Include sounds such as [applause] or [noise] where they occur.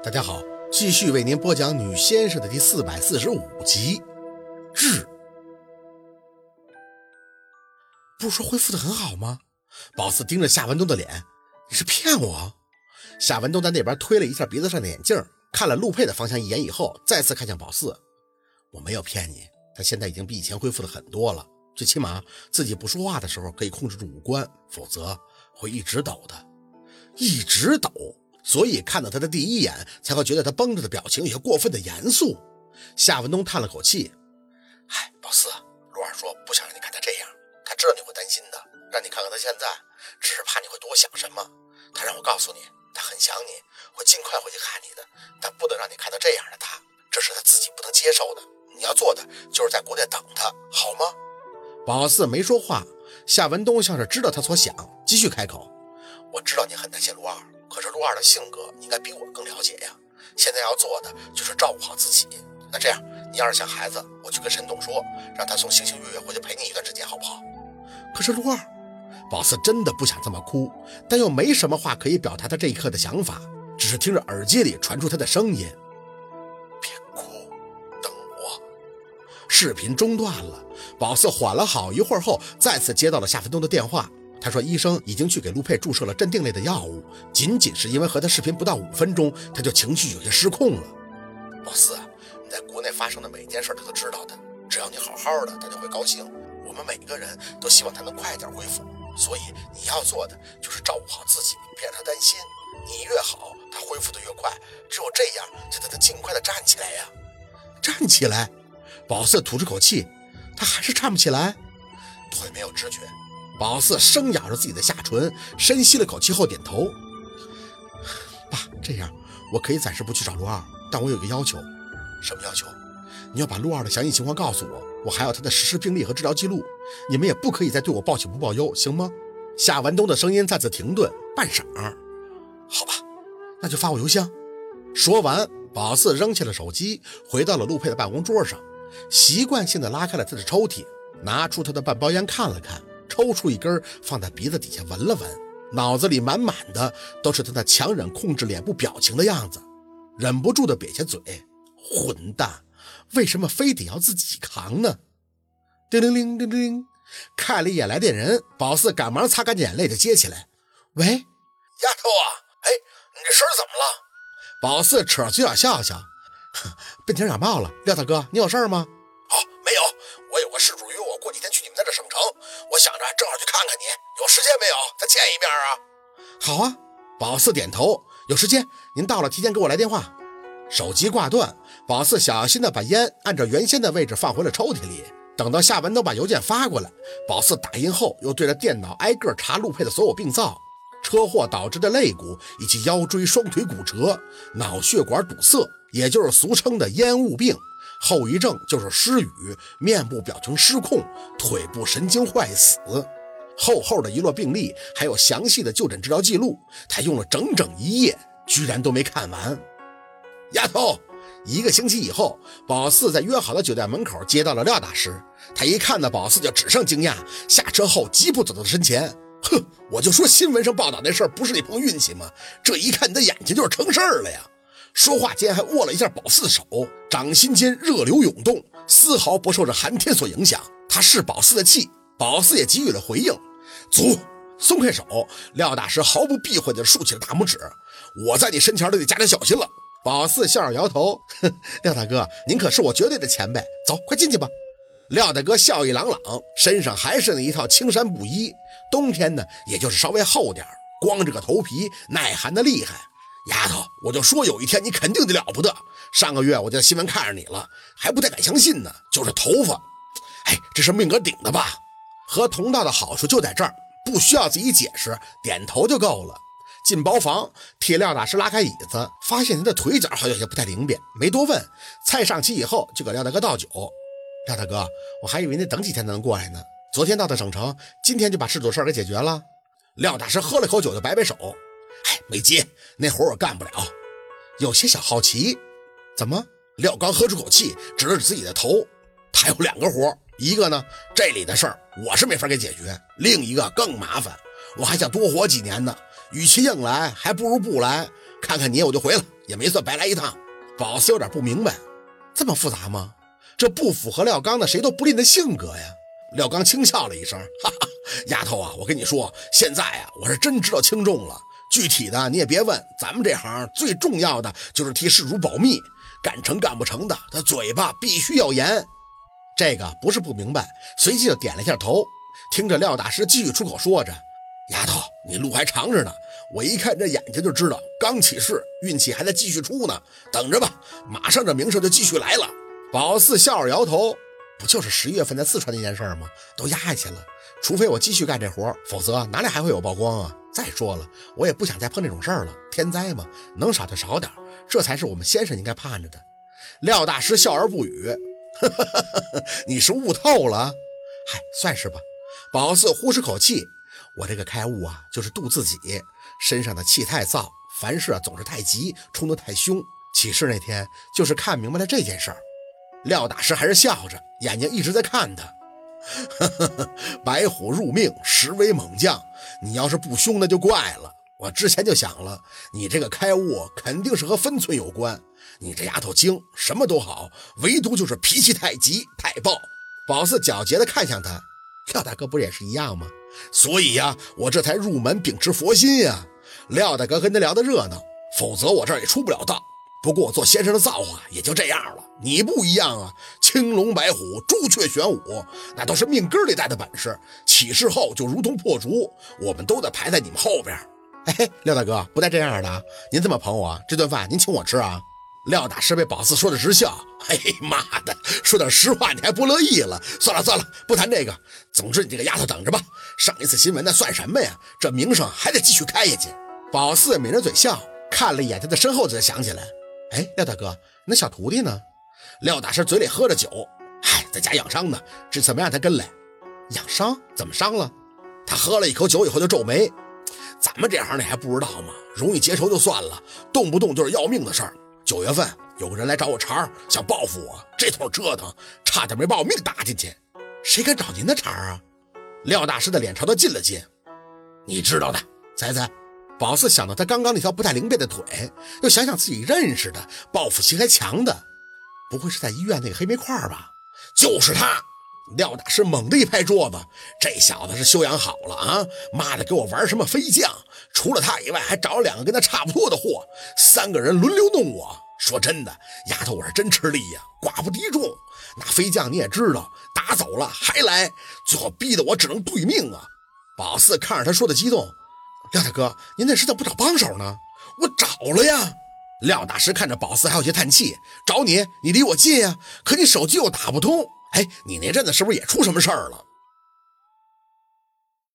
大家好，继续为您播讲《女先生》的第四百四十五集。日，不是说恢复的很好吗？宝四盯着夏文东的脸，你是骗我？夏文东在那边推了一下鼻子上的眼镜，看了陆佩的方向一眼以后，再次看向宝四。我没有骗你，他现在已经比以前恢复的很多了，最起码自己不说话的时候可以控制住五官，否则会一直抖的，一直抖。所以看到他的第一眼，才会觉得他绷着的表情有些过分的严肃。夏文东叹了口气：“哎，宝四，陆二说不想让你看他这样，他知道你会担心的，让你看看他现在，只是怕你会多想什么。他让我告诉你，他很想你，会尽快回去看你的，但不能让你看到这样的他，这是他自己不能接受的。你要做的就是在国内等他，好吗？”宝四没说话，夏文东像是知道他所想，继续开口：“陆二的性格，你应该比我更了解呀。现在要做的就是照顾好自己。那这样，你要是想孩子，我去跟沈董说，让他送星星月月回去陪你一段时间，好不好？可是陆二，宝四真的不想这么哭，但又没什么话可以表达他这一刻的想法，只是听着耳机里传出他的声音：“别哭，等我。”视频中断了，宝四缓了好一会儿后，再次接到了夏文东的电话。他说：“医生已经去给陆佩注射了镇定类的药物，仅仅是因为和他视频不到五分钟，他就情绪有些失控了。”老四，你在国内发生的每一件事他都知道的，只要你好好的，他就会高兴。我们每个人都希望他能快点恢复，所以你要做的就是照顾好自己，别让他担心。你越好，他恢复的越快，只有这样才能尽快的站起来呀！站起来！宝四吐出口气，他还是站不起来，腿没有知觉。宝四生咬着自己的下唇，深吸了口气后点头。[sighs] 爸，这样我可以暂时不去找陆二，但我有个要求。什么要求？你要把陆二的详细情况告诉我，我还要他的实时病历和治疗记录。你们也不可以再对我报喜不报忧，行吗？夏文东的声音再次停顿，半晌。好吧，那就发我邮箱。说完，宝四扔下了手机，回到了陆佩的办公桌上，习惯性的拉开了他的抽屉，拿出他的半包烟看了看。抽出一根，放在鼻子底下闻了闻，脑子里满满的都是他那强忍控制脸部表情的样子，忍不住的瘪下嘴。混蛋，为什么非得要自己扛呢？叮铃铃，叮铃铃，看了一眼来电人，宝四赶忙擦干眼泪就接起来。喂，丫头啊，哎，你这声怎么了？宝四扯着嘴角笑笑，被听感冒了。廖大哥，你有事吗？好啊，宝四点头，有时间。您到了，提前给我来电话。手机挂断，宝四小心的把烟按照原先的位置放回了抽屉里。等到夏文东把邮件发过来，宝四打印后，又对着电脑挨个查陆佩的所有病灶：车祸导致的肋骨以及腰椎双腿骨折，脑血管堵塞，也就是俗称的烟雾病。后遗症就是失语、面部表情失控、腿部神经坏死。厚厚的一摞病历，还有详细的就诊治疗记录，他用了整整一夜，居然都没看完。丫头，一个星期以后，宝四在约好的酒店门口接到了廖大师。他一看到宝四，就只剩惊讶，下车后疾步走到他身前。哼，我就说新闻上报道那事儿不是你碰运气吗？这一看你的眼睛就是成事儿了呀！说话间还握了一下宝四的手，掌心间热流涌动，丝毫不受这寒天所影响。他是宝四的气，宝四也给予了回应。走，松开手，廖大师毫不避讳地竖起了大拇指。我在你身前都得加点小心了。宝四笑着摇头，哼，廖大哥，您可是我绝对的前辈。走，快进去吧。廖大哥笑意朗朗，身上还是那一套青衫布衣，冬天呢，也就是稍微厚点光着个头皮，耐寒的厉害。丫头，我就说有一天你肯定得了不得。上个月我就在新闻看着你了，还不太敢相信呢。就是头发，哎，这是命格顶的吧？和同道的好处就在这儿，不需要自己解释，点头就够了。进包房，替廖大师拉开椅子，发现他的腿脚好像有些不太灵便，没多问。菜上齐以后，就给廖大哥倒酒。廖大哥，我还以为你等几天才能过来呢。昨天到的省城，今天就把事主事儿给解决了。廖大师喝了口酒，就摆摆手。哎，没接那活我干不了，有些小好奇。怎么？廖刚喝出口气，指了指自己的头。他有两个活，一个呢，这里的事儿我是没法给解决；另一个更麻烦，我还想多活几年呢。与其硬来，还不如不来。看看你我就回了，也没算白来一趟。宝四有点不明白，这么复杂吗？这不符合廖刚的谁都不吝的性格呀。廖刚轻笑了一声，哈哈，丫头啊，我跟你说，现在啊，我是真知道轻重了。具体的你也别问，咱们这行最重要的就是替事主保密，干成干不成的，他嘴巴必须要严。这个不是不明白，随即就点了一下头，听着廖大师继续出口说着：“丫头，你路还长着呢，我一看这眼睛就知道刚起势，运气还在继续出呢。等着吧，马上这名声就继续来了。”宝四笑着摇头：“不就是十一月份在四川那件事吗？都压下去了，除非我继续干这活，否则哪里还会有曝光啊？”再说了，我也不想再碰这种事儿了。天灾嘛，能少就少点，这才是我们先生应该盼着的。廖大师笑而不语，哈哈哈哈你是悟透了？嗨，算是吧。宝四呼出口气，我这个开悟啊，就是渡自己。身上的气太燥，凡事啊总是太急，冲得太凶。起事那天，就是看明白了这件事儿。廖大师还是笑着，眼睛一直在看他。哈 [laughs] 哈白虎入命，实为猛将。你要是不凶，那就怪了。我之前就想了，你这个开悟肯定是和分寸有关。你这丫头精，什么都好，唯独就是脾气太急太暴。宝四皎洁的看向他，廖大哥不也是一样吗？所以呀，我这才入门秉持佛心呀。廖大哥跟他聊得热闹，否则我这儿也出不了道。不过我做先生的造化也就这样了。你不一样啊，青龙白虎、朱雀玄武，那都是命根里带的本事。起事后就如同破竹，我们都得排在你们后边。哎，廖大哥不带这样的，您这么捧我，这顿饭您请我吃啊？廖大师被宝四说的直笑。嘿，妈的，说点实话你还不乐意了？算了算了，不谈这个。总之你这个丫头等着吧，上一次新闻那算什么呀？这名声还得继续开下去。宝四抿着嘴笑，看了一眼他的身后，才想起来。哎，廖大哥，那小徒弟呢？廖大师嘴里喝着酒，嗨，在家养伤呢。这次没让他跟来，养伤？怎么伤了？他喝了一口酒以后就皱眉。咱们这行你还不知道吗？容易结仇就算了，动不动就是要命的事儿。九月份有个人来找我茬，想报复我，这通折腾，差点没把我命搭进去。谁敢找您的茬啊？廖大师的脸朝他近了近，你知道的，猜猜。宝四想到他刚刚那条不太灵便的腿，又想想自己认识的报复心还强的，不会是在医院那个黑煤块吧？就是他！廖大师猛地一拍桌子：“这小子是修养好了啊！妈的，给我玩什么飞将？除了他以外，还找了两个跟他差不多的货，三个人轮流弄我。说真的，丫头，我是真吃力呀，寡不敌众。那飞将你也知道，打走了还来，最后逼得我只能对命啊！”宝四看着他说的激动。廖大哥，您那是怎么不找帮手呢？我找了呀。廖大师看着宝四，还有些叹气。找你，你离我近呀，可你手机又打不通。哎，你那阵子是不是也出什么事儿了？